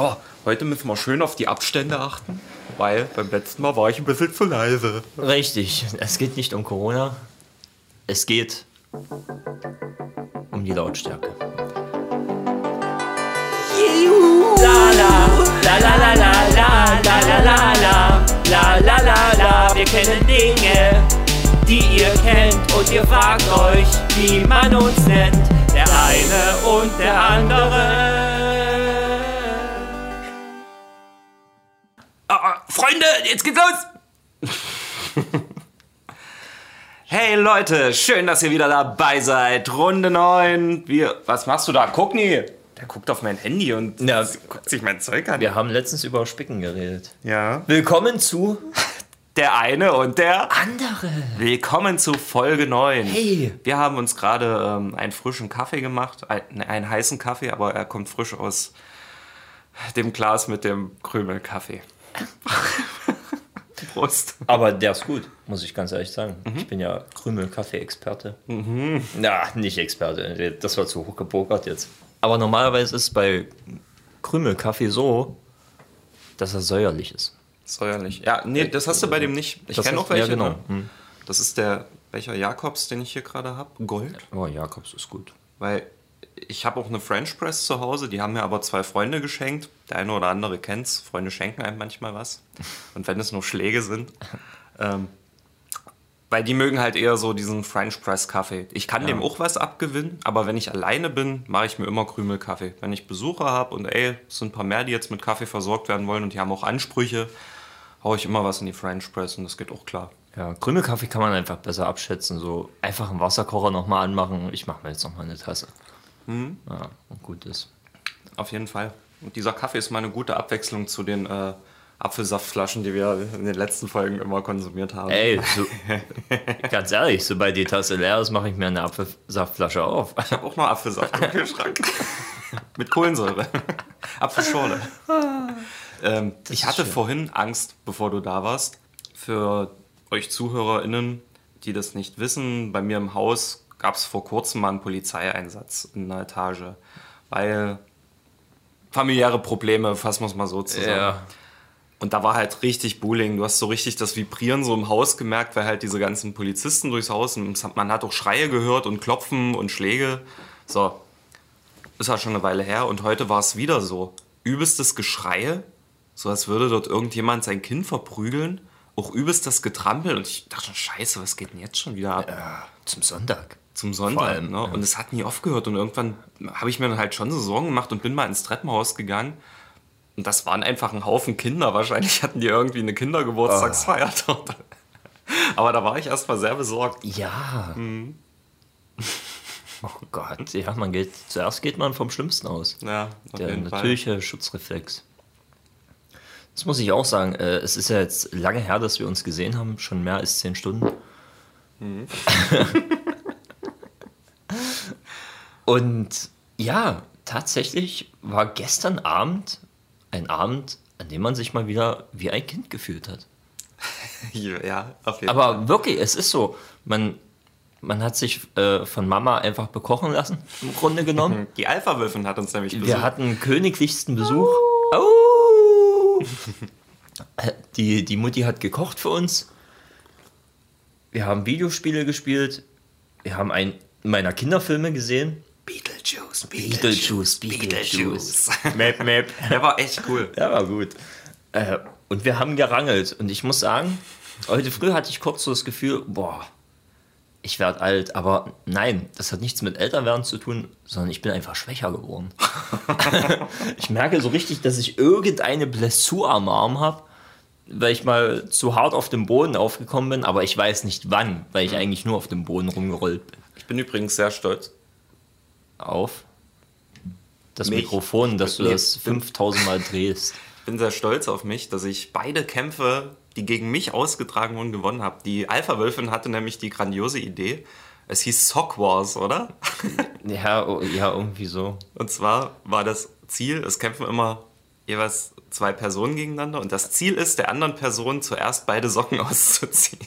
Oh, heute müssen wir schön auf die Abstände achten, weil beim letzten Mal war ich ein bisschen zu leise. Richtig, es geht nicht um Corona, es geht um die Lautstärke. La la, la la la la la la la la la la la la la Wir kennen Dinge, die ihr kennt und ihr fragt euch, wie man uns nennt. Der eine und der andere. Jetzt geht's los! hey Leute, schön, dass ihr wieder dabei seid. Runde 9. Wir, was machst du da? Guck nie. Der guckt auf mein Handy und Ja. guckt sich mein Zeug an. Wir haben letztens über Spicken geredet. ja. Willkommen zu Der eine und der andere. Willkommen zu Folge 9. Hey. Wir haben uns gerade ähm, einen frischen Kaffee gemacht, ein, einen heißen Kaffee, aber er kommt frisch aus dem Glas mit dem Krümelkaffee. Prost. Aber der ist gut, muss ich ganz ehrlich sagen. Ich bin ja Krümel-Kaffee-Experte. Na, nicht Experte, das war zu hoch gepokert jetzt. Aber normalerweise ist bei Krümelkaffee so, dass er säuerlich ist. Säuerlich. Ja, nee, das hast du bei dem nicht. Ich kenne auch welche. ja, genau. ne? Hm. Das ist der, welcher Jakobs, den ich hier gerade habe? Gold. Oh, Jakobs ist gut. Weil ich habe auch eine French Press zu Hause, die haben mir aber zwei Freunde geschenkt. Der eine oder andere kennt's. Freunde schenken einem manchmal was. Und wenn es nur Schläge sind. Ähm, weil die mögen halt eher so diesen French Press Kaffee. Ich kann dem auch was abgewinnen, aber wenn ich alleine bin, mache ich mir immer Krümelkaffee. Wenn ich Besucher habe und ey, es sind ein paar mehr, die jetzt mit Kaffee versorgt werden wollen und die haben auch Ansprüche, haue ich immer was in die French Press und das geht auch klar. Ja, Krümelkaffee kann man einfach besser abschätzen. So einfach einen Wasserkocher nochmal anmachen. Ich mache mir jetzt nochmal eine Tasse. Ja, und gut ist. Auf jeden Fall. Und dieser Kaffee ist mal eine gute Abwechslung zu den äh, Apfelsaftflaschen, die wir in den letzten Folgen immer konsumiert haben. Ey, so, ganz ehrlich, sobald die Tasse leer ist, mache ich mir eine Apfelsaftflasche auf. Ich habe auch noch Apfelsaft im Kühlschrank. Mit Kohlensäure. Apfelschorle. ähm, ich hatte schön. vorhin Angst, bevor du da warst. Für euch ZuhörerInnen, die das nicht wissen, bei mir im Haus gab es vor kurzem mal einen Polizeieinsatz in einer Etage. Weil familiäre Probleme, fassen wir es mal so zusammen. Und da war halt richtig Bullying. Du hast so richtig das Vibrieren so im Haus gemerkt, weil halt diese ganzen Polizisten durchs Haus und man hat auch Schreie gehört und Klopfen und Schläge. So, ist halt schon eine Weile her und heute war es wieder so. Übelstes Geschreie, so als würde dort irgendjemand sein Kind verprügeln. Auch übelstes Getrampel und ich dachte schon, scheiße, was geht denn jetzt schon wieder ab? Zum Sonntag. Zum Sonntag. Vor allem, ne? Und es hat nie aufgehört. Und irgendwann habe ich mir dann halt schon so Sorgen gemacht und bin mal ins Treppenhaus gegangen. Und das waren einfach ein Haufen Kinder. Wahrscheinlich hatten die irgendwie eine Kindergeburtstagsfeier dort. Aber da war ich erstmal sehr besorgt. Ja. Oh Gott, ja, man geht, zuerst geht man vom Schlimmsten aus. Ja, auf Der jeden Fall. natürliche Schutzreflex. Das muss ich auch sagen. Äh, es ist ja jetzt lange her, dass wir uns gesehen haben, schon mehr als zehn Stunden. Mhm. Und ja, tatsächlich war gestern Abend ein Abend, an dem man sich mal wieder wie ein Kind gefühlt hat. Ja, auf jeden Fall. Aber wirklich, es ist so. Man, man hat sich äh, von Mama einfach bekochen lassen, im Grunde genommen. Die Alpha-Wölfin hat uns nämlich Wir besucht. hatten königlichsten Besuch. Au! Die, die Mutti hat gekocht für uns. Wir haben Videospiele gespielt. Wir haben einen meiner Kinderfilme gesehen. Beetlejuice, Beetlejuice, Beetlejuice. Map, map. Der war echt cool. Ja, war gut. Äh, und wir haben gerangelt. Und ich muss sagen, heute früh hatte ich kurz so das Gefühl, boah, ich werde alt. Aber nein, das hat nichts mit Älterwerden zu tun, sondern ich bin einfach schwächer geworden. ich merke so richtig, dass ich irgendeine Blessur am Arm habe, weil ich mal zu hart auf dem Boden aufgekommen bin. Aber ich weiß nicht wann, weil ich eigentlich nur auf dem Boden rumgerollt bin. Ich bin übrigens sehr stolz. Auf das Mich? Mikrofon, dass du Nee. das 5000 Mal drehst. Ich bin sehr stolz auf mich, dass ich beide Kämpfe, die gegen mich ausgetragen wurden, gewonnen habe. Die Alpha-Wölfin hatte nämlich die grandiose Idee. Es hieß Sock Wars, oder? Ja, oh, ja, irgendwie so. Und zwar war das Ziel, es kämpfen immer jeweils zwei Personen gegeneinander und das Ziel ist, der anderen Person zuerst beide Socken auszuziehen.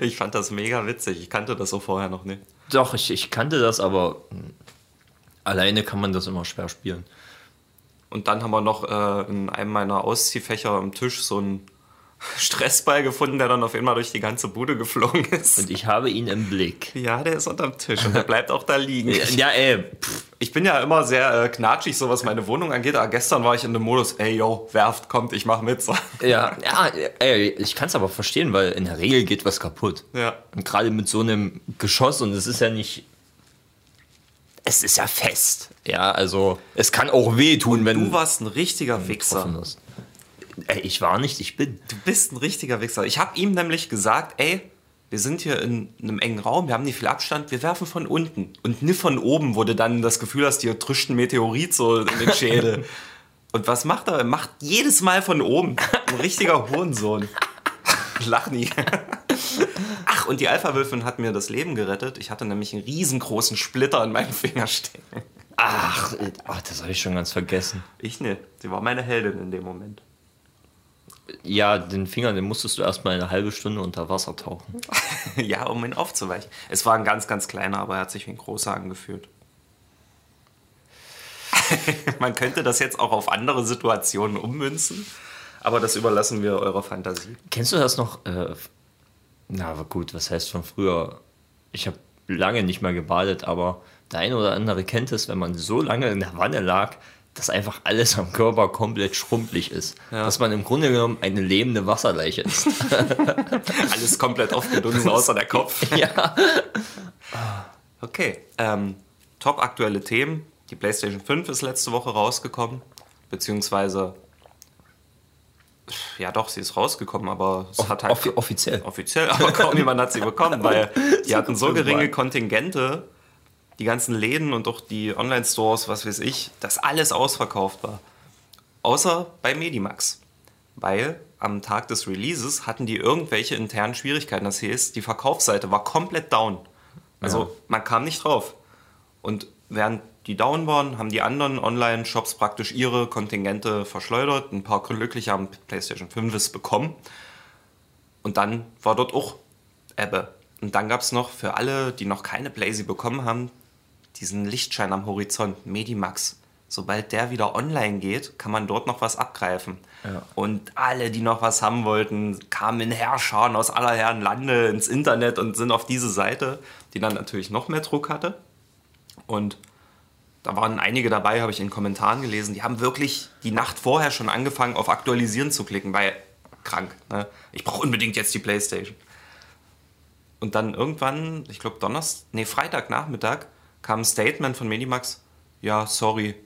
Ich fand das mega witzig. Ich kannte das so vorher noch nicht. Doch, ich, ich kannte das, aber hm, alleine kann man das immer schwer spielen. Und dann haben wir noch äh, in einem meiner Ausziehfächer am Tisch so einen Stressball gefunden, der dann auf einmal durch die ganze Bude geflogen ist. Und ich habe ihn im Blick. Ja, der ist unterm Tisch und der bleibt auch da liegen. Ja, ey. Pff. Ich bin ja immer sehr äh, knatschig, so was meine Wohnung angeht, aber gestern war ich in dem Modus, ey, yo, werft, kommt, ich mach mit. So. Ja, ja ey, ich kann es aber verstehen, weil in der Regel geht was kaputt. Ja. Und gerade mit so einem Geschoss und es ist ja nicht. Es ist ja fest. Ja, also es kann auch wehtun, wenn Du warst ein richtiger Wichser. Ey, ich war nicht, ich bin. Du bist ein richtiger Wichser. Ich habe ihm nämlich gesagt, ey, wir sind hier in einem engen Raum, wir haben nicht viel Abstand, wir werfen von unten. Und nicht von oben, wo du dann das Gefühl hast, dir trischt ein Meteorit so in den Schädel. Und was macht er? Er macht jedes Mal von oben. Ein richtiger Hurensohn. Lach nie. Ach, und die Alpha-Wölfin hat mir das Leben gerettet. Ich hatte nämlich einen riesengroßen Splitter in meinem Finger stecken. Ach, äh, ach das habe ich schon ganz vergessen. Ich nicht. Sie war meine Heldin in dem Moment. Ja, den Finger, den musstest du erstmal eine halbe Stunde unter Wasser tauchen. ja, um ihn aufzuweichen. Es war ein ganz, ganz kleiner, aber er hat sich wie ein großer angefühlt. Man könnte das jetzt auch auf andere Situationen ummünzen, aber das überlassen wir eurer Fantasie. Kennst du das noch? Äh, na, aber gut, was heißt von früher? Ich habe lange nicht mehr gebadet, aber der eine oder andere kennt es, wenn man so lange in der Wanne lag, dass einfach alles am Körper komplett schrumpelig ist. Ja. Dass man im Grunde genommen eine lebende Wasserleiche ist. Alles komplett aufgedunsen, außer der Kopf. ja. Okay, ähm, top aktuelle Themen. Die PlayStation 5 ist letzte Woche rausgekommen, beziehungsweise ja doch, sie ist rausgekommen, aber es hat halt Offi offiziell. offiziell, aber kaum jemand hat sie bekommen, weil die hatten so geringe. Kontingente, die ganzen Läden und auch die Online-Stores, was weiß ich, dass alles ausverkauft war. Außer bei Medimax. Weil am Tag des Releases hatten die irgendwelche internen Schwierigkeiten. Das heißt, die Verkaufsseite war komplett down. Also Ja. man kam nicht drauf. Und während die down waren, haben die anderen Online-Shops praktisch ihre Kontingente verschleudert. Ein paar Glückliche haben PlayStation 5 bekommen. Und dann war dort auch Ebbe. Und dann gab es noch für alle, die noch keine Blazy bekommen haben, diesen Lichtschein am Horizont, Medimax. Sobald der wieder online geht, kann man dort noch was abgreifen. Ja. Und alle, die noch was haben wollten, kamen in Herrscharen aus aller Herren Lande ins Internet und sind auf diese Seite, die dann natürlich noch mehr Druck hatte. Und da waren einige dabei, habe ich in Kommentaren gelesen, die haben wirklich die Nacht vorher schon angefangen, auf Aktualisieren zu klicken, weil krank. Ne? Ich brauche unbedingt jetzt die Playstation. Und dann irgendwann, ich glaube Donnerstag, nee, Freitagnachmittag, kam ein Statement von Medimax, ja, sorry,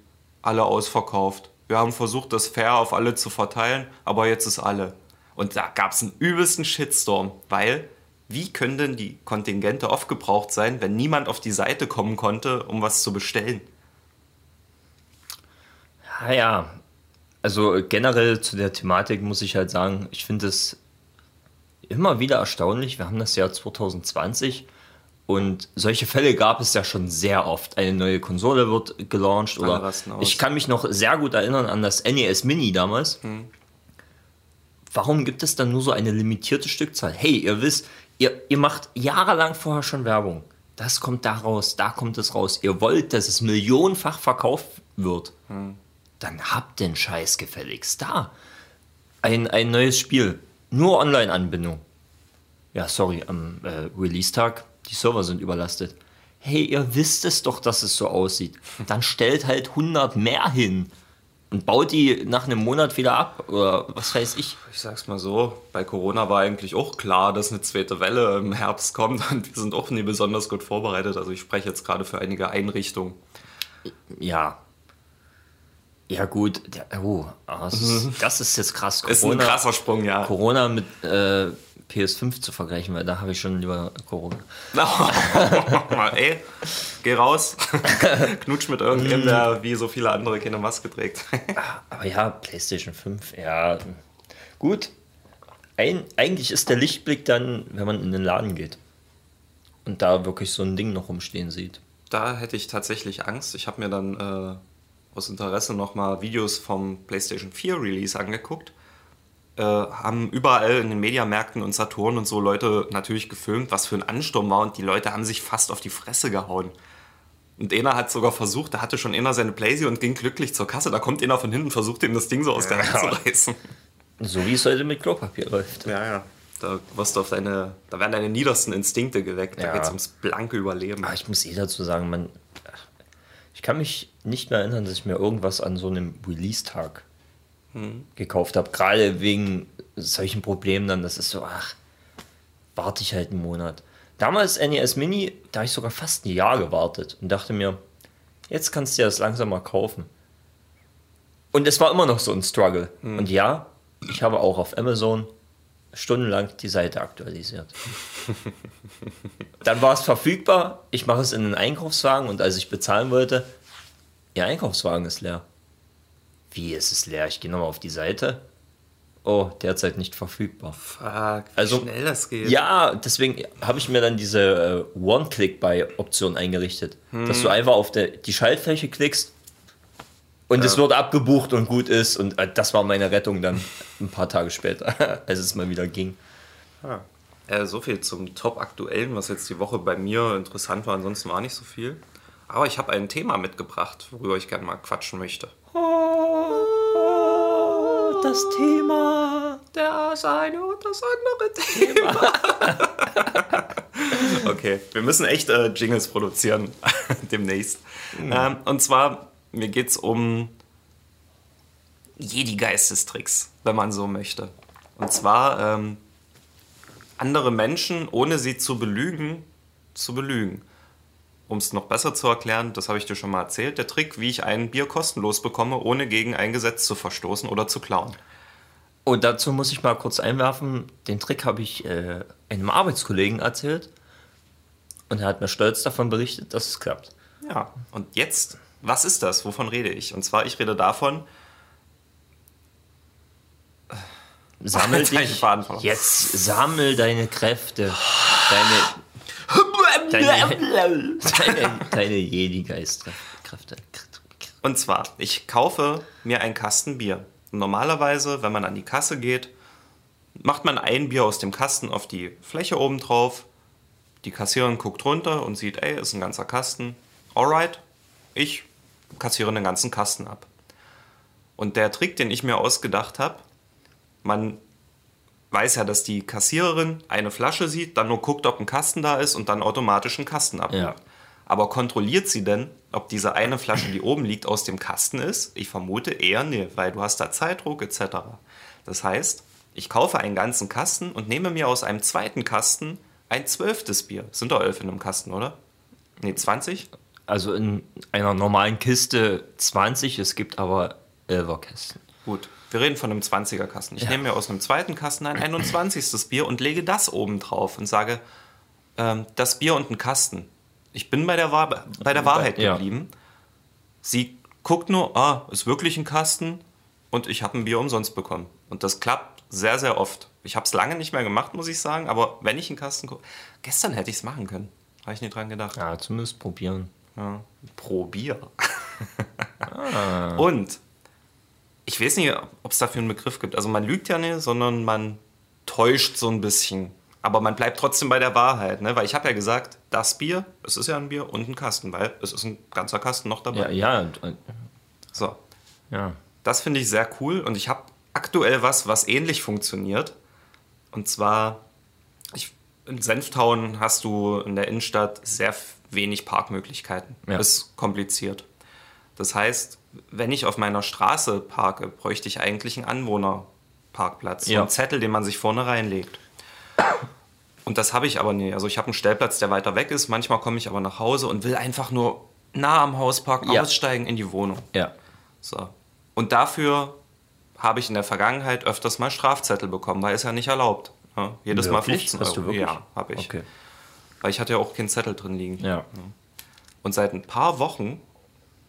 alle ausverkauft. Wir haben versucht, das fair auf alle zu verteilen, aber jetzt ist alle. Und da gab es einen übelsten Shitstorm, weil wie können denn die Kontingente aufgebraucht sein, wenn niemand auf die Seite kommen konnte, um was zu bestellen? Ja, ja. Also generell zu der Thematik muss ich halt sagen, ich finde es immer wieder erstaunlich. Wir haben das Jahr 2020 und solche Fälle gab es ja schon sehr oft. Eine neue Konsole wird gelauncht oder ich kann mich noch sehr gut erinnern an das NES Mini damals. Warum gibt es dann nur so eine limitierte Stückzahl? Hey, ihr wisst, ihr, ihr macht jahrelang vorher schon Werbung. Das kommt da raus, da kommt es raus. Ihr wollt, dass es millionenfach verkauft wird. Dann habt den Scheiß gefälligst da. Ein, ein neues Spiel. Nur Online-Anbindung. Ja, sorry, am äh, Release-Tag, die Server sind überlastet. Hey, ihr wisst es doch, dass es so aussieht. Dann stellt halt 100 mehr hin und baut die nach einem Monat wieder ab oder was weiß ich. Ich sag's mal so, bei Corona war eigentlich auch klar, dass eine zweite Welle im Herbst kommt und wir sind auch nie besonders gut vorbereitet. Also ich spreche jetzt gerade für einige Einrichtungen. Ja. Ja gut, der, oh, das, ist, das ist jetzt krass. Ist ein krasser Sprung, ja. Corona mit äh, PS5 zu vergleichen, weil da habe ich schon lieber Corona. Ey, geh raus, knutsch mit irgendjemandem, der wie so viele andere keine Maske trägt. Aber ja, PlayStation 5, ja. Gut. Ein, eigentlich ist der Lichtblick dann, wenn man in den Laden geht und da wirklich so ein Ding noch rumstehen sieht. Da hätte ich tatsächlich Angst. Ich habe mir dann äh, aus Interesse nochmal Videos vom PlayStation 4 Release angeguckt. Äh, haben überall in den Mediamärkten und Saturn und so Leute natürlich gefilmt, was für ein Ansturm war und die Leute haben sich fast auf die Fresse gehauen. Und einer hat sogar versucht, da hatte schon einer seine Playsee und ging glücklich zur Kasse. Da kommt einer von hinten und versucht ihm das Ding so aus der Hand zu reißen. So wie es heute mit Klopapier läuft. Ja, ja. Da wirst du auf deine, da werden deine niedersten Instinkte geweckt. Da Ja. geht es ums blanke Überleben. Aber ich muss eh dazu sagen, man, ich kann mich nicht mehr erinnern, dass ich mir irgendwas an so einem Release-Tag gekauft habe. Gerade wegen solchen Problemen dann, das ist so, ach, warte ich halt einen Monat. Damals NES Mini, da habe ich sogar fast ein Jahr gewartet und dachte mir, jetzt kannst du dir das langsam mal kaufen. Und es war immer noch so ein Struggle. Und ja, ich habe auch auf Amazon stundenlang die Seite aktualisiert. Dann war es verfügbar. Ich mache es in den Einkaufswagen und als ich bezahlen wollte, Ihr Einkaufswagen ist leer. Wie ist es leer? Ich gehe nochmal auf die Seite. Oh, derzeit nicht verfügbar. Fuck, wie Also- schnell das geht. Ja, deswegen habe ich mir dann diese äh, One-Click-Buy-Option eingerichtet. Dass du einfach auf der, die Schaltfläche klickst und es wird abgebucht und gut ist. Und äh, das war meine Rettung dann ein paar Tage später, als es mal wieder ging. Ja. Äh, so viel zum Top-Aktuellen, was jetzt die Woche bei mir interessant war. Ansonsten war nicht so viel. Aber ich habe ein Thema mitgebracht, worüber ich gerne mal quatschen möchte. Oh, das Thema. Das eine und das andere Thema. okay, wir müssen echt äh, Jingles produzieren demnächst. Ähm, und zwar, mir geht es um Jedi-Geistestricks, wenn man so möchte. Und zwar ähm, andere Menschen, ohne sie zu belügen, zu belügen. Um es noch besser zu erklären, das habe ich dir schon mal erzählt, der Trick, wie ich ein Bier kostenlos bekomme, ohne gegen ein Gesetz zu verstoßen oder zu klauen. Und dazu muss ich mal kurz einwerfen, den Trick habe ich äh, einem Arbeitskollegen erzählt und er hat mir stolz davon berichtet, dass es klappt. Ja, und jetzt, was ist das? Wovon rede ich? Und zwar, ich rede davon, Sammel ich den dich, jetzt sammel deine Kräfte, deine, deine, deine, deine Jedi-Geistkräfte. und zwar, ich kaufe mir einen Kasten Bier. Und normalerweise, wenn man an die Kasse geht, macht man ein Bier aus dem Kasten auf die Fläche oben drauf. Die Kassiererin guckt runter und sieht, ey, ist ein ganzer Kasten. Alright, ich kassiere den ganzen Kasten ab. Und der Trick, den ich mir ausgedacht habe, man weiß ja, dass die Kassiererin eine Flasche sieht, dann nur guckt, ob ein Kasten da ist und dann automatisch einen Kasten abnimmt. Ja. Aber kontrolliert sie denn, ob diese eine Flasche, die oben liegt, aus dem Kasten ist? Ich vermute eher nee, weil du hast da Zeitdruck etc. Das heißt, ich kaufe einen ganzen Kasten und nehme mir aus einem zweiten Kasten ein zwölftes Bier. Sind doch elf in einem Kasten, oder? Nee, 20? Also in einer normalen Kiste 20, es gibt aber 11er Kästen. Gut, wir reden von einem 20er Kasten. Ich Ja. nehme mir aus einem zweiten Kasten ein 21. Bier und lege das oben drauf und sage, ähm, das Bier und ein Kasten. Ich bin bei der, Wahr bei der Wahrheit Ja. geblieben. Sie guckt nur, ah, ist wirklich ein Kasten und ich habe ein Bier umsonst bekommen. Und das klappt sehr, sehr oft. Ich habe es lange nicht mehr gemacht, muss ich sagen, aber wenn ich einen Kasten gucke, gestern hätte ich es machen können. Habe ich nicht dran gedacht. Ja, zumindest probieren. Ja. Pro Bier. Und ich weiß nicht, ob es dafür einen Begriff gibt. Also man lügt ja nicht, sondern man täuscht so ein bisschen. Aber man bleibt trotzdem bei der Wahrheit, ne? Weil ich habe ja gesagt, das Bier, es ist ja ein Bier und ein Kasten, weil es ist ein ganzer Kasten noch dabei. Ja, ja, und- So, ja. das finde ich sehr cool und ich habe aktuell was, was ähnlich funktioniert. Und zwar, ich, in Senftown hast du in der Innenstadt sehr wenig Parkmöglichkeiten. Ja. Ist kompliziert. Das heißt, wenn ich auf meiner Straße parke, bräuchte ich eigentlich einen Anwohnerparkplatz. So Ja. einen Zettel, den man sich vorne reinlegt. Und das habe ich aber nie. Also ich habe einen Stellplatz, der weiter weg ist. Manchmal komme ich aber nach Hause und will einfach nur nah am Haus parken, Ja. aussteigen in die Wohnung. Ja. So. Und dafür habe ich in der Vergangenheit öfters mal Strafzettel bekommen, weil es ja nicht erlaubt. Ja, jedes Mal Wirklich? 15 Hast Euro. du wirklich? Ja, habe ich. Okay. Weil ich hatte ja auch keinen Zettel drin liegen. Ja. Und seit ein paar Wochen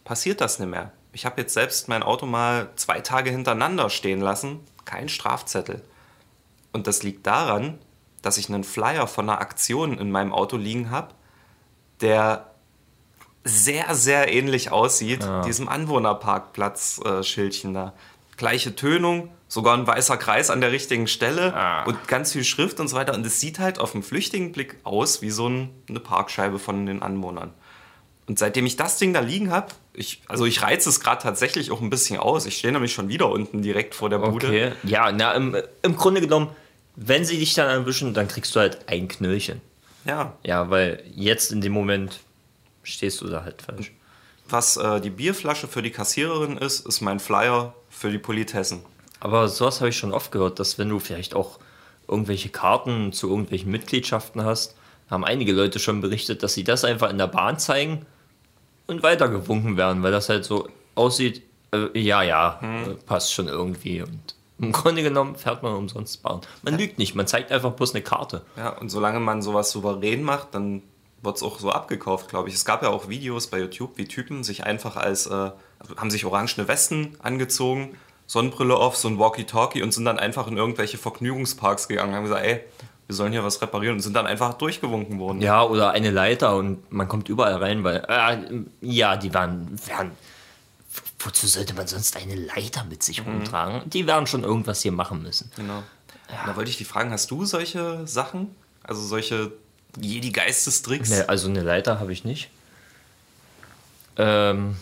passiert das nicht mehr. Ich habe jetzt selbst mein Auto mal zwei Tage hintereinander stehen lassen, kein Strafzettel. Und das liegt daran, dass ich einen Flyer von einer Aktion in meinem Auto liegen habe, der sehr, sehr ähnlich aussieht, diesem Anwohnerparkplatz-Schildchen da. Gleiche Tönung, sogar ein weißer Kreis an der richtigen Stelle Ah. und ganz viel Schrift und so weiter. Und es sieht halt auf den flüchtigen Blick aus wie so ein, eine Parkscheibe von den Anwohnern. Und seitdem ich das Ding da liegen habe, ich, also ich reize es gerade tatsächlich auch ein bisschen aus. Ich stehe nämlich schon wieder unten direkt vor der Bude. Okay. Ja, na, im, im Grunde genommen, wenn sie dich dann erwischen, dann kriegst du halt ein Knöllchen. Ja. Ja, weil jetzt in dem Moment stehst du da halt falsch. Was äh, die Bierflasche für die Kassiererin ist, ist mein Flyer für die Politessen. Aber sowas habe ich schon oft gehört, dass wenn du vielleicht auch irgendwelche Karten zu irgendwelchen Mitgliedschaften hast, haben einige Leute schon berichtet, dass sie das einfach in der Bahn zeigen und weitergewunken werden, weil das halt so aussieht, äh, ja, ja, äh, passt schon irgendwie. Und im Grunde genommen fährt man umsonst Bahn. Man lügt nicht, man zeigt einfach bloß eine Karte. Ja, und solange man sowas souverän macht, dann wird es auch so abgekauft, glaube ich. Es gab ja auch Videos bei YouTube, wie Typen sich einfach als, äh, haben sich orangene Westen angezogen, Sonnenbrille auf, so ein Walkie-Talkie und sind dann einfach in irgendwelche Vergnügungsparks gegangen und haben gesagt, ey, wir sollen hier was reparieren und sind dann einfach durchgewunken worden. Ja, oder eine Leiter und man kommt überall rein, weil, äh, ja, die waren, werden, wozu sollte man sonst eine Leiter mit sich rumtragen? Die werden schon irgendwas hier machen müssen. Genau. Da wollte ich dich fragen, hast du solche Sachen? Also solche Jedi-Geistestricks? Ne, also eine Leiter habe ich nicht. Ähm.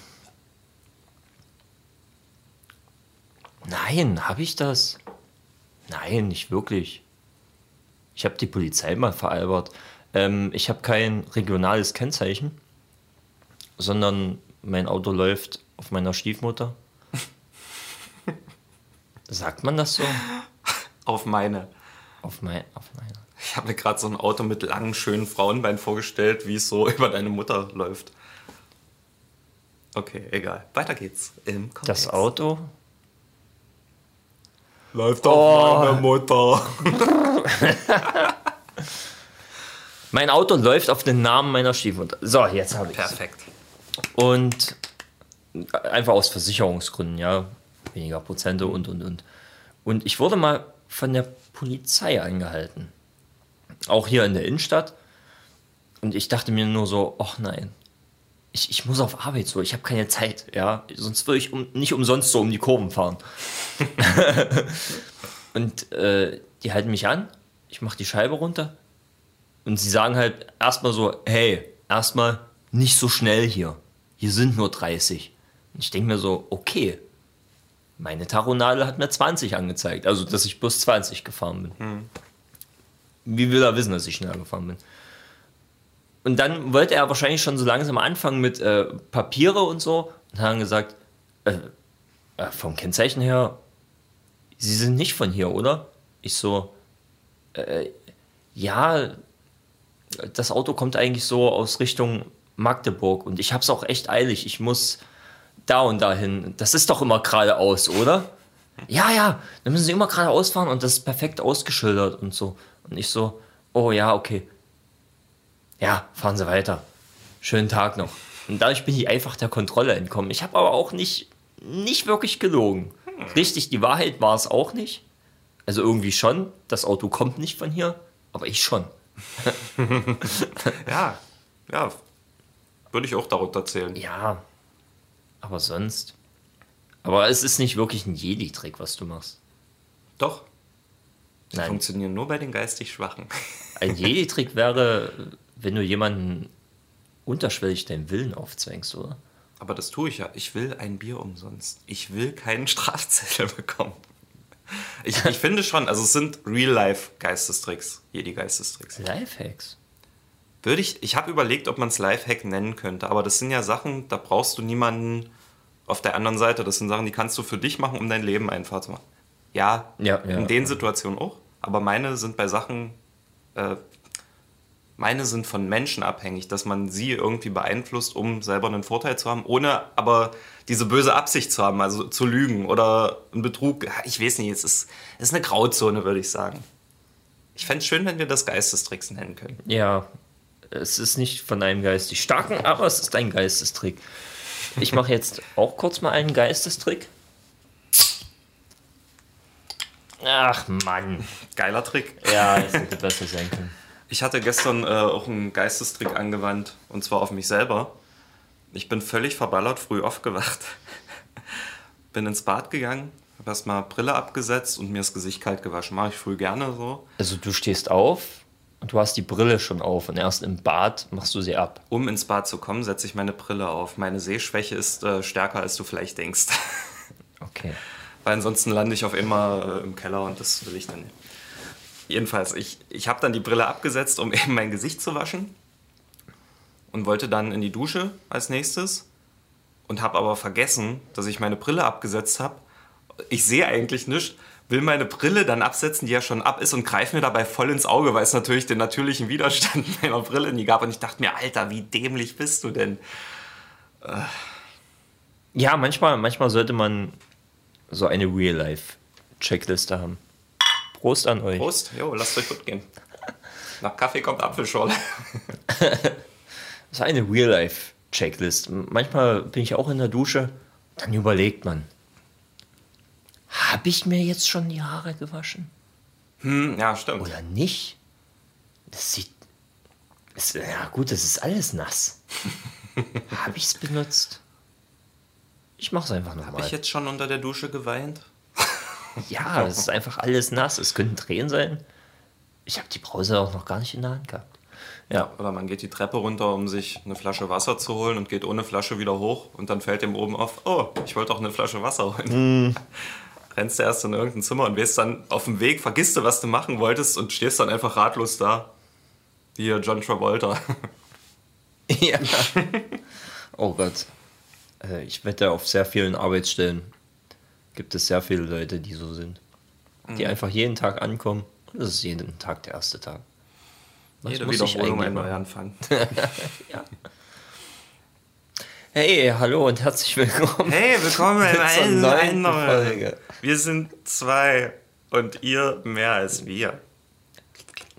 Nein, habe ich das? Nein, nicht wirklich. Ich habe die Polizei mal veralbert. Ähm, ich habe kein regionales Kennzeichen, sondern mein Auto läuft auf meiner Stiefmutter. Sagt man das so? Auf meine. Auf, mein, auf meiner. Ich habe mir gerade so ein Auto mit langen, schönen Frauenbeinen vorgestellt, wie es so über deine Mutter läuft. Okay, egal. Weiter geht's im Das Kontext. Auto läuft auf meine Mutter. Mein Auto läuft auf den Namen meiner Stiefmutter. So, jetzt habe ich Perfekt. Und einfach aus Versicherungsgründen, ja. Weniger Prozente und, und, und. Und ich wurde mal von der Polizei angehalten. Auch hier in der Innenstadt. Und ich dachte mir nur so, ach nein. Ich, ich muss auf Arbeit so, ich habe keine Zeit, ja. Sonst würde ich um, nicht umsonst so um die Kurven fahren. und äh, die halten mich an, ich mache die Scheibe runter und sie sagen halt erstmal so, hey, erstmal nicht so schnell hier. Hier sind nur 30. Und ich denke mir so, okay. Meine Taronadel hat mir 20 angezeigt, also dass ich bloß 20 gefahren bin. Wie will er wissen, dass ich schnell gefahren bin? Und dann wollte er wahrscheinlich schon so langsam anfangen mit äh, Papiere und so und haben gesagt, äh, äh, vom Kennzeichen her, Sie sind nicht von hier, oder? Ich so, äh, ja, das Auto kommt eigentlich so aus Richtung Magdeburg und ich hab's auch echt eilig. Ich muss da und dahin. Das ist doch immer geradeaus, oder? Ja, ja, dann müssen Sie immer geradeaus fahren und das ist perfekt ausgeschildert und so. Und ich so, oh ja, okay. Ja, fahren Sie weiter. Schönen Tag noch. Und dadurch bin ich einfach der Kontrolle entkommen. Ich habe aber auch nicht, nicht wirklich gelogen. Richtig, die Wahrheit war es auch nicht. Also irgendwie schon. Das Auto kommt nicht von hier, aber ich schon. Ja, ja. Würde ich auch darunter zählen. Ja, aber sonst. Aber es ist nicht wirklich ein Jedi-Trick, was du machst. Doch. Die Nein. funktionieren nur bei den geistig Schwachen. Ein Jedi-Trick wäre, wenn du jemanden unterschwellig deinen Willen aufzwängst, oder? Aber das tue ich ja. Ich will ein Bier umsonst. Ich will keinen Strafzettel bekommen. Ich, ich finde schon, also es sind Real-Life-Geistestricks. Jedi-Geistestricks. Lifehacks. Würde ich, ich habe überlegt, ob man es Lifehack nennen könnte, aber das sind ja Sachen, da brauchst du niemanden auf der anderen Seite. Das sind Sachen, die kannst du für dich machen, um dein Leben einfach zu machen. Ja, Ja, ja. in den Situationen auch, aber meine sind bei Sachen, äh, meine sind von Menschen abhängig, dass man sie irgendwie beeinflusst, um selber einen Vorteil zu haben, ohne aber diese böse Absicht zu haben, also zu lügen oder einen Betrug. Ich weiß nicht, es ist, es ist eine Grauzone, würde ich sagen. Ich fände es schön, wenn wir das Geistestricks nennen können. Ja, es ist nicht von einem geistig starken, aber es ist ein Geistestrick. Ich mache jetzt auch kurz mal einen Geistestrick. Ach Mann. Geiler Trick. Ja, es hätte besser sein können. Ich hatte gestern äh, auch einen Geistestrick angewandt und zwar auf mich selber. Ich bin völlig verballert früh aufgewacht. bin ins Bad gegangen, habe erstmal Brille abgesetzt und mir das Gesicht kalt gewaschen. Mache ich früh gerne so. Also du stehst auf, Und du hast die Brille schon auf und erst im Bad machst du sie ab. Um ins Bad zu kommen, setze ich meine Brille auf. Meine Sehschwäche ist äh, stärker, als du vielleicht denkst. Okay. Weil ansonsten lande ich auf immer äh, im Keller und das will ich dann nicht. Jedenfalls, ich, ich habe dann die Brille abgesetzt, um eben mein Gesicht zu waschen. Und wollte dann in die Dusche als nächstes. Und habe aber vergessen, dass ich meine Brille abgesetzt habe. Ich sehe eigentlich nichts, will meine Brille dann absetzen, die ja schon ab ist, und greife mir dabei voll ins Auge, weil es natürlich den natürlichen Widerstand meiner Brille nie gab. Und ich dachte mir, Alter, wie dämlich bist du denn? Ja, manchmal, manchmal sollte man so eine Real-Life-Checkliste haben. Prost an euch. Prost, jo, lasst euch gut gehen. Nach Kaffee kommt Apfelschorle. Das ist eine Real-Life-Checklist. Manchmal bin ich auch in der Dusche, dann überlegt man. Habe ich mir jetzt schon die Haare gewaschen? Hm, ja, stimmt. Oder nicht? Das sieht. Das, ja, gut, das ist alles nass. Habe ich es benutzt? Ich mache es einfach Habe nochmal. ich jetzt schon unter der Dusche geweint? Ja, es ist einfach alles nass. Es könnten Tränen sein. Ich habe die Brause auch noch gar nicht in der Hand gehabt. Ja, Oder man geht die Treppe runter, um sich eine Flasche Wasser zu holen und geht ohne Flasche wieder hoch und dann fällt dem oben auf, oh, ich wollte doch eine Flasche Wasser holen. Rennst du erst in irgendein Zimmer und weißt dann auf dem Weg, vergisst du, was du machen wolltest und stehst dann einfach ratlos da. Wie hier John Travolta. Ja. oh Gott. Äh, Ich wette, auf sehr vielen Arbeitsstellen gibt es sehr viele Leute, die so sind. Die einfach jeden Tag ankommen. Und das ist jeden Tag der erste Tag. Was Jede muss ich Wiederholung eigentlich ein machen? Neuanfang. Hey, hallo und herzlich willkommen. Hey, willkommen in einer neuen Folge. Wir sind zwei und ihr mehr als wir.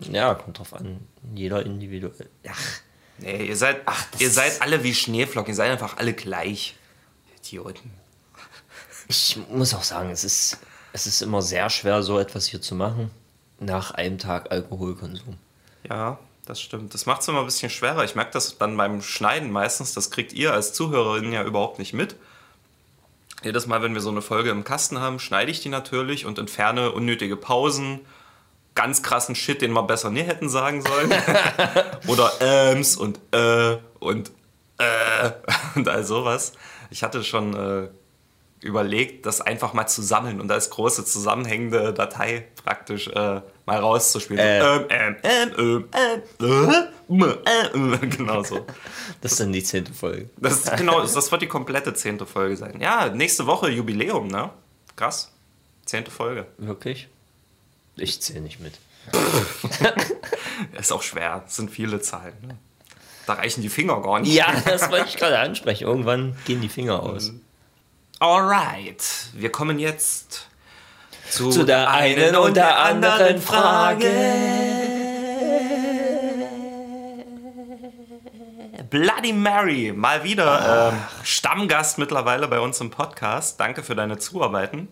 Ja, kommt drauf an. Jeder individuell. Ach, Nee, ihr seid, ihr seid alle wie Schneeflocken, ihr seid einfach alle gleich. Idioten. Ich muss auch sagen, es ist, es ist immer sehr schwer, so etwas hier zu machen. Nach einem Tag Alkoholkonsum. Ja, das stimmt. Das macht es immer ein bisschen schwerer. Ich merke das dann beim Schneiden meistens. Das kriegt ihr als Zuhörerin ja überhaupt nicht mit. Jedes Mal, wenn wir so eine Folge im Kasten haben, schneide ich die natürlich und entferne unnötige Pausen, ganz krassen Shit, den wir besser nie hätten sagen sollen. Oder Äms und äh und äh und all sowas. Ich hatte schon äh, überlegt, das einfach mal zu sammeln und als große zusammenhängende Datei praktisch äh, mal rauszuspielen. Äh. Ähm, ähm, ähm, ähm, ähm, äh, äh, genau so. Das ist dann die zehnte Folge. Das, genau, das wird die komplette zehnte Folge sein. Ja, nächste Woche Jubiläum, ne? Krass. Zehnte Folge. Wirklich? Ich zähle nicht mit. Ist auch schwer. Es sind viele Zahlen. Ne? Da reichen die Finger gar nicht. Ja, das wollte ich gerade ansprechen. Irgendwann gehen die Finger aus. Alright. Wir kommen jetzt zu, Zu der einen und der anderen Frage. Bloody Mary, mal wieder ähm, Stammgast mittlerweile bei uns im Podcast. Danke für deine Zuarbeiten.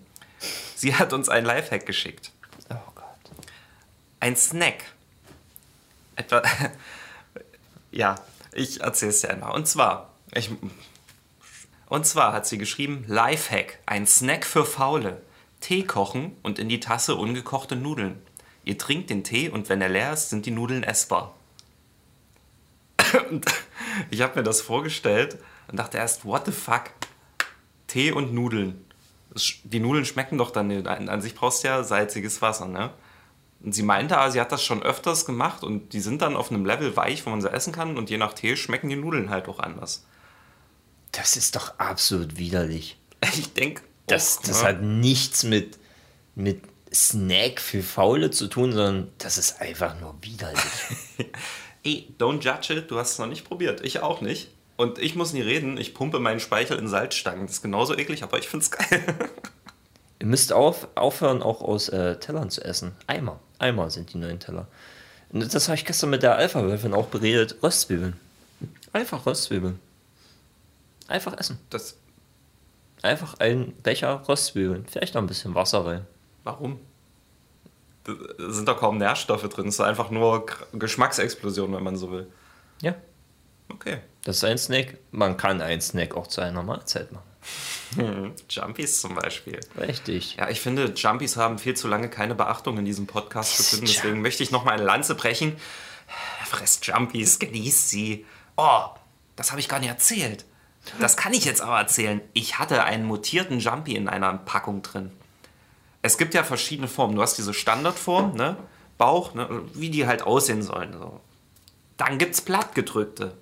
Sie hat uns ein Lifehack geschickt. Oh Gott. Ein Snack. Etwa. ja, ich erzähl's dir einmal. Und zwar, ich, und zwar hat sie geschrieben: Lifehack, ein Snack für Faule. Tee kochen und in die Tasse ungekochte Nudeln. Ihr trinkt den Tee und wenn er leer ist, sind die Nudeln essbar. Und ich habe mir das vorgestellt und dachte erst, what the fuck? Tee und Nudeln. Die Nudeln schmecken doch dann nicht. An an sich brauchst du ja salziges Wasser, ne? Und sie meinte, ah, sie hat das schon öfters gemacht und die sind dann auf einem Level weich, wo man sie essen kann und je nach Tee schmecken die Nudeln halt auch anders. Das ist doch absolut widerlich. Ich denke, Das, das hat nichts mit, mit Snack für Faule zu tun, sondern das ist einfach nur widerlich. Ey, don't judge it, du hast es noch nicht probiert. Ich auch nicht. Und ich muss nie reden, ich pumpe meinen Speichel in Salzstangen. Das ist genauso eklig, aber ich find's geil. Ihr müsst auf, aufhören, auch aus äh, Tellern zu essen. Eimer. Eimer sind die neuen Teller. Und das habe ich gestern mit der Alpha-Wölfin auch beredet. Röstzwiebeln. Einfach Röstzwiebeln. Einfach essen. Das, Einfach einen Becher Röstzwiebeln. Vielleicht noch ein bisschen Wasser rein. warum? Da sind doch kaum Nährstoffe drin. Es ist einfach nur Geschmacksexplosion, wenn man so will. Ja. Okay. Das ist ein Snack. Man kann einen Snack auch zu einer Mahlzeit machen. Jumpies zum Beispiel. Richtig. Ja, ich finde, Jumpies haben viel zu lange keine Beachtung in diesem Podcast gefunden. Deswegen möchte ich noch mal eine Lanze brechen. Fresst Jumpies, genießt sie. Oh, das habe ich gar nicht erzählt. Das kann ich jetzt aber erzählen. Ich hatte einen mutierten Jumpy in einer Packung drin. Es gibt ja verschiedene Formen. Du hast diese Standardform, ne? Bauch, ne? wie die halt aussehen sollen. So. Dann gibt es plattgedrückte.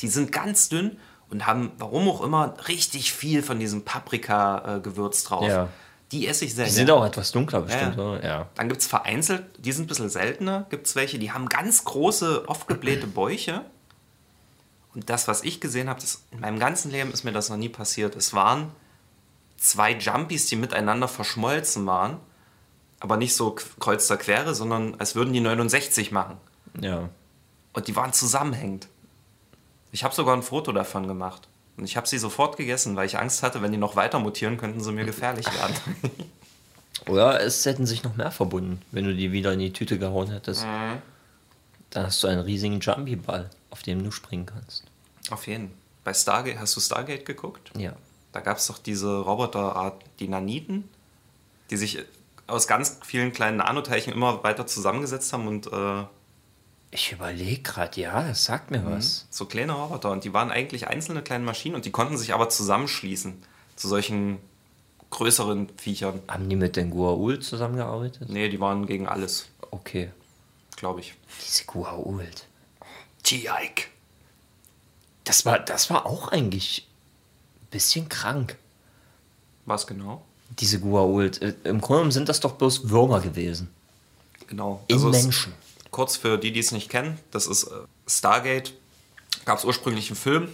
Die sind ganz dünn und haben, warum auch immer, richtig viel von diesem Paprika-Gewürz drauf. Ja. Die esse ich sehr Die sind auch etwas dunkler bestimmt, Ja. oder? Ja. Dann gibt es vereinzelt, die sind ein bisschen seltener, gibt es welche, die haben ganz große, oft geblähte Bäuche. Und das, was ich gesehen habe, das- in meinem ganzen Leben ist mir das noch nie passiert. Es waren zwei Jumpies, die miteinander verschmolzen waren, aber nicht so kreuz der Quere, sondern als würden die 69 machen. Ja. Und die waren zusammenhängend. Ich habe sogar ein Foto davon gemacht. Und ich habe sie sofort gegessen, weil ich Angst hatte, wenn die noch weiter mutieren, könnten sie mir gefährlich werden. Oder es hätten sich noch mehr verbunden, wenn du die wieder in die Tüte gehauen hättest. Dann hast du einen riesigen Jumpy-Ball, auf dem du springen kannst. Auf jeden. Bei Stargate, hast du Stargate geguckt? Ja. Da gab es doch diese Roboterart, die Naniten, die sich aus ganz vielen kleinen Nanoteilchen immer weiter zusammengesetzt haben und äh, Ich überlege gerade, ja, das sagt mir was. so kleine Roboter. Und die waren eigentlich einzelne kleine Maschinen und die konnten sich aber zusammenschließen zu solchen größeren Viechern. Haben die mit den Guaul zusammengearbeitet? Nee, die waren gegen alles, Okay. Glaube ich. Diese Guault. T-Ike. Das war, das war auch eigentlich ein bisschen krank. Was genau? Diese Guault. Äh, Im Grunde genommen sind das doch bloß Würmer gewesen. Genau. In Also Menschen. Kurz für die, die es nicht kennen, das ist äh, Stargate. Gab es ursprünglich einen Film.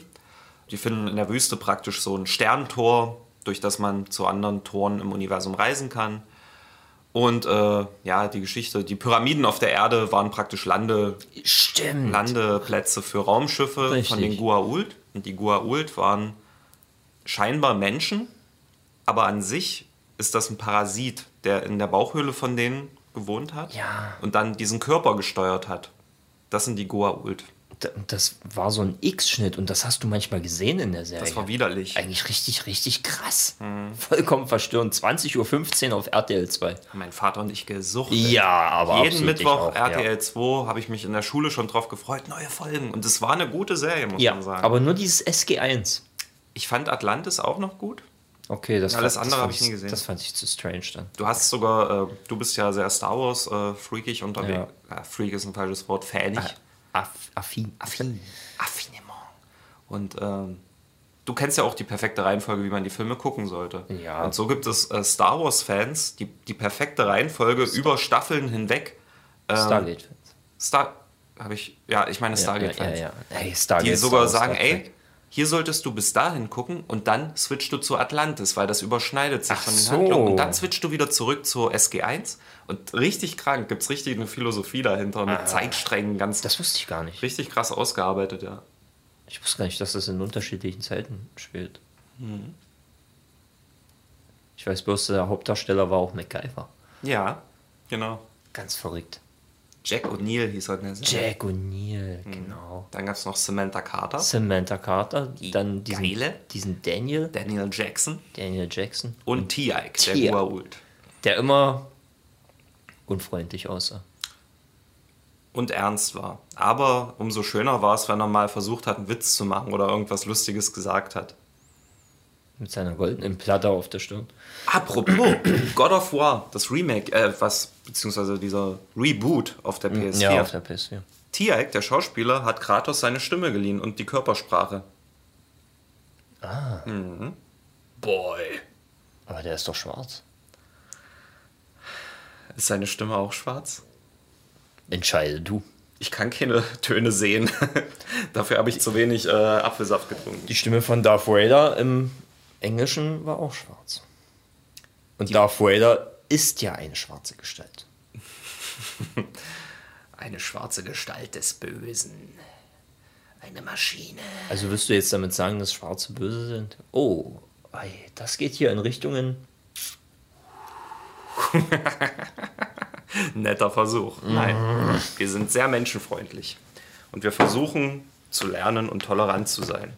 Die finden in der Wüste praktisch so ein Sterntor, durch das man zu anderen Toren im Universum reisen kann. Und äh, ja, die Geschichte, die Pyramiden auf der Erde waren praktisch Lande, Stimmt. Landeplätze für Raumschiffe Richtig. von den Gua'uld. Und die Gua'uld waren scheinbar Menschen, aber an sich ist das ein Parasit, der in der Bauchhöhle von denen gewohnt hat Ja. und dann diesen Körper gesteuert hat. Das sind die Gua'uld. Das war so ein X-Schnitt und das hast du manchmal gesehen in der Serie. Das war widerlich. Eigentlich richtig, richtig krass. Mhm. Vollkommen verstörend. 20.15 Uhr auf RTL 2. Mein Vater und ich gesuchtet. Ja, aber Jeden Mittwoch auch, RTL 2 habe ich mich in der Schule schon drauf gefreut, neue Folgen. Und es war eine gute Serie, muss Ja, man sagen. aber nur dieses SG1. ich fand Atlantis auch noch gut. Okay, das Alles fand- andere das hab fand ich nie gesehen. Das fand ich zu strange dann. Du hast sogar, äh, du bist ja sehr Star Wars äh, freakig unterwegs. Ja. Äh, Freak ist ein falsches Wort, fanig. Aff, affin. Affin. Affinement. Und ähm, du kennst ja auch die perfekte Reihenfolge, wie man die Filme gucken sollte. Ja. Und so gibt es äh, Star Wars-Fans, die die perfekte Reihenfolge über Staffeln hinweg. Ähm, Stargate. Star. Habe ich. Ja, ich meine Stargate-Fans. Ja, ja, ja. Hey, Stargate. Die sogar Star sagen, Star ey. Hier solltest du bis dahin gucken und dann switchst du zu Atlantis, weil das überschneidet sich Ach von den so. Handlungen. Und dann switchst du wieder zurück zur SG1 und richtig krank, gibt es richtig eine Philosophie dahinter mit Zeitsträngen, ganz Das wusste ich gar nicht. richtig krass ausgearbeitet, ja. Ich wusste gar nicht, dass das in unterschiedlichen Zeiten spielt. Mhm. Ich weiß bloß, der Hauptdarsteller war auch MacGyver. Ja, genau. Ganz verrückt. Jack O'Neill hieß er. Ne? Jack O'Neill, Mhm. genau. Dann gab es noch Samantha Carter, Samantha Carter, dann diesen, Geile. diesen Daniel, Daniel Jackson Daniel Jackson, und T-Ike, der T.I. Gua'uld. der immer unfreundlich aussah. Und ernst war. Aber umso schöner war es, wenn er mal versucht hat, einen Witz zu machen oder irgendwas Lustiges gesagt hat. Mit seiner goldenen Platte auf der Stirn. Apropos, God of War, das Remake, äh, was, beziehungsweise dieser Reboot auf der PS4. Ja, auf der PS4. Tiaik, der Schauspieler, hat Kratos seine Stimme geliehen und die Körpersprache. Ah. Mhm. Boy. Aber der ist doch schwarz. Ist seine Stimme auch schwarz? Entscheide du. Ich kann keine Töne sehen. Dafür habe ich zu wenig äh, Apfelsaft getrunken. Die Stimme von Darth Vader im Englischen war auch schwarz. Und Darth Vader ist ja eine schwarze Gestalt. Eine schwarze Gestalt des Bösen. Eine Maschine. Also wirst du jetzt damit sagen, dass Schwarze böse sind? Oh, ei, das geht hier in Richtungen. Netter Versuch. Nein, wir sind sehr menschenfreundlich. Und wir versuchen zu lernen und tolerant zu sein.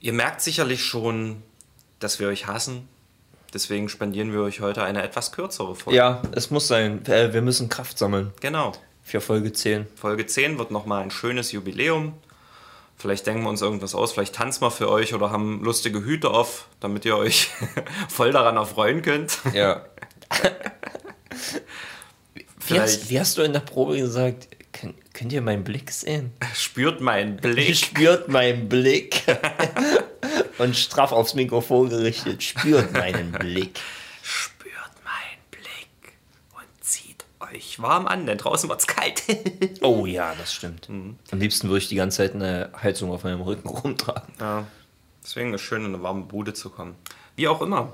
Ihr merkt sicherlich schon, dass wir euch hassen. Deswegen spendieren wir euch heute eine etwas kürzere Folge. Ja, es muss sein. Äh, Wir müssen Kraft sammeln Genau. für Folge 10. Folge 10 wird nochmal ein schönes Jubiläum. Vielleicht denken wir uns irgendwas aus, vielleicht tanzen wir für euch oder haben lustige Hüte auf, damit ihr euch voll daran erfreuen könnt. Ja. Wie hast, wie hast du in der Probe gesagt? Könnt, könnt ihr meinen Blick sehen? spürt meinen Blick. spürt meinen Blick. Und straff aufs Mikrofon gerichtet. Spürt meinen Blick. Spürt meinen Blick und zieht euch warm an, denn draußen wird's kalt. Oh ja, das stimmt. Am liebsten würde ich die ganze Zeit eine Heizung auf meinem Rücken rumtragen. ja, deswegen ist es schön, in eine warme Bude zu kommen. Wie auch immer.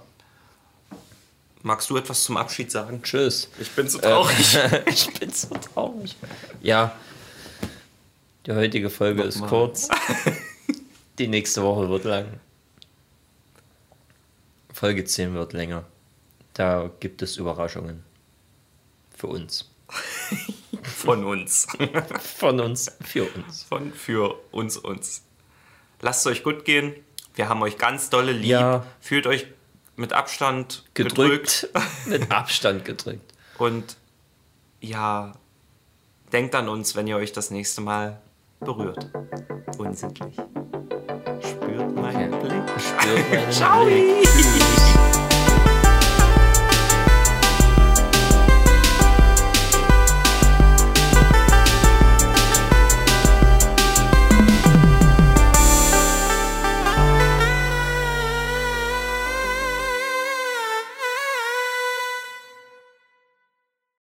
Magst du etwas zum Abschied sagen? Tschüss. Ich bin so traurig. ich bin so traurig. Ja, die heutige Folge ist mal. kurz. Die nächste Woche wird lang. Folge 10 wird länger. Da gibt es Überraschungen. Für uns. Von uns. Von uns, für uns. Von für uns uns. Lasst es euch gut gehen. Wir haben euch ganz dolle lieb. Ja. Fühlt euch mit Abstand gedrückt. Gedrückt. Mit Abstand gedrückt. Und ja, denkt an uns, wenn ihr euch das nächste Mal berührt. Unsittlich. Ciao. Blick. Tschüss.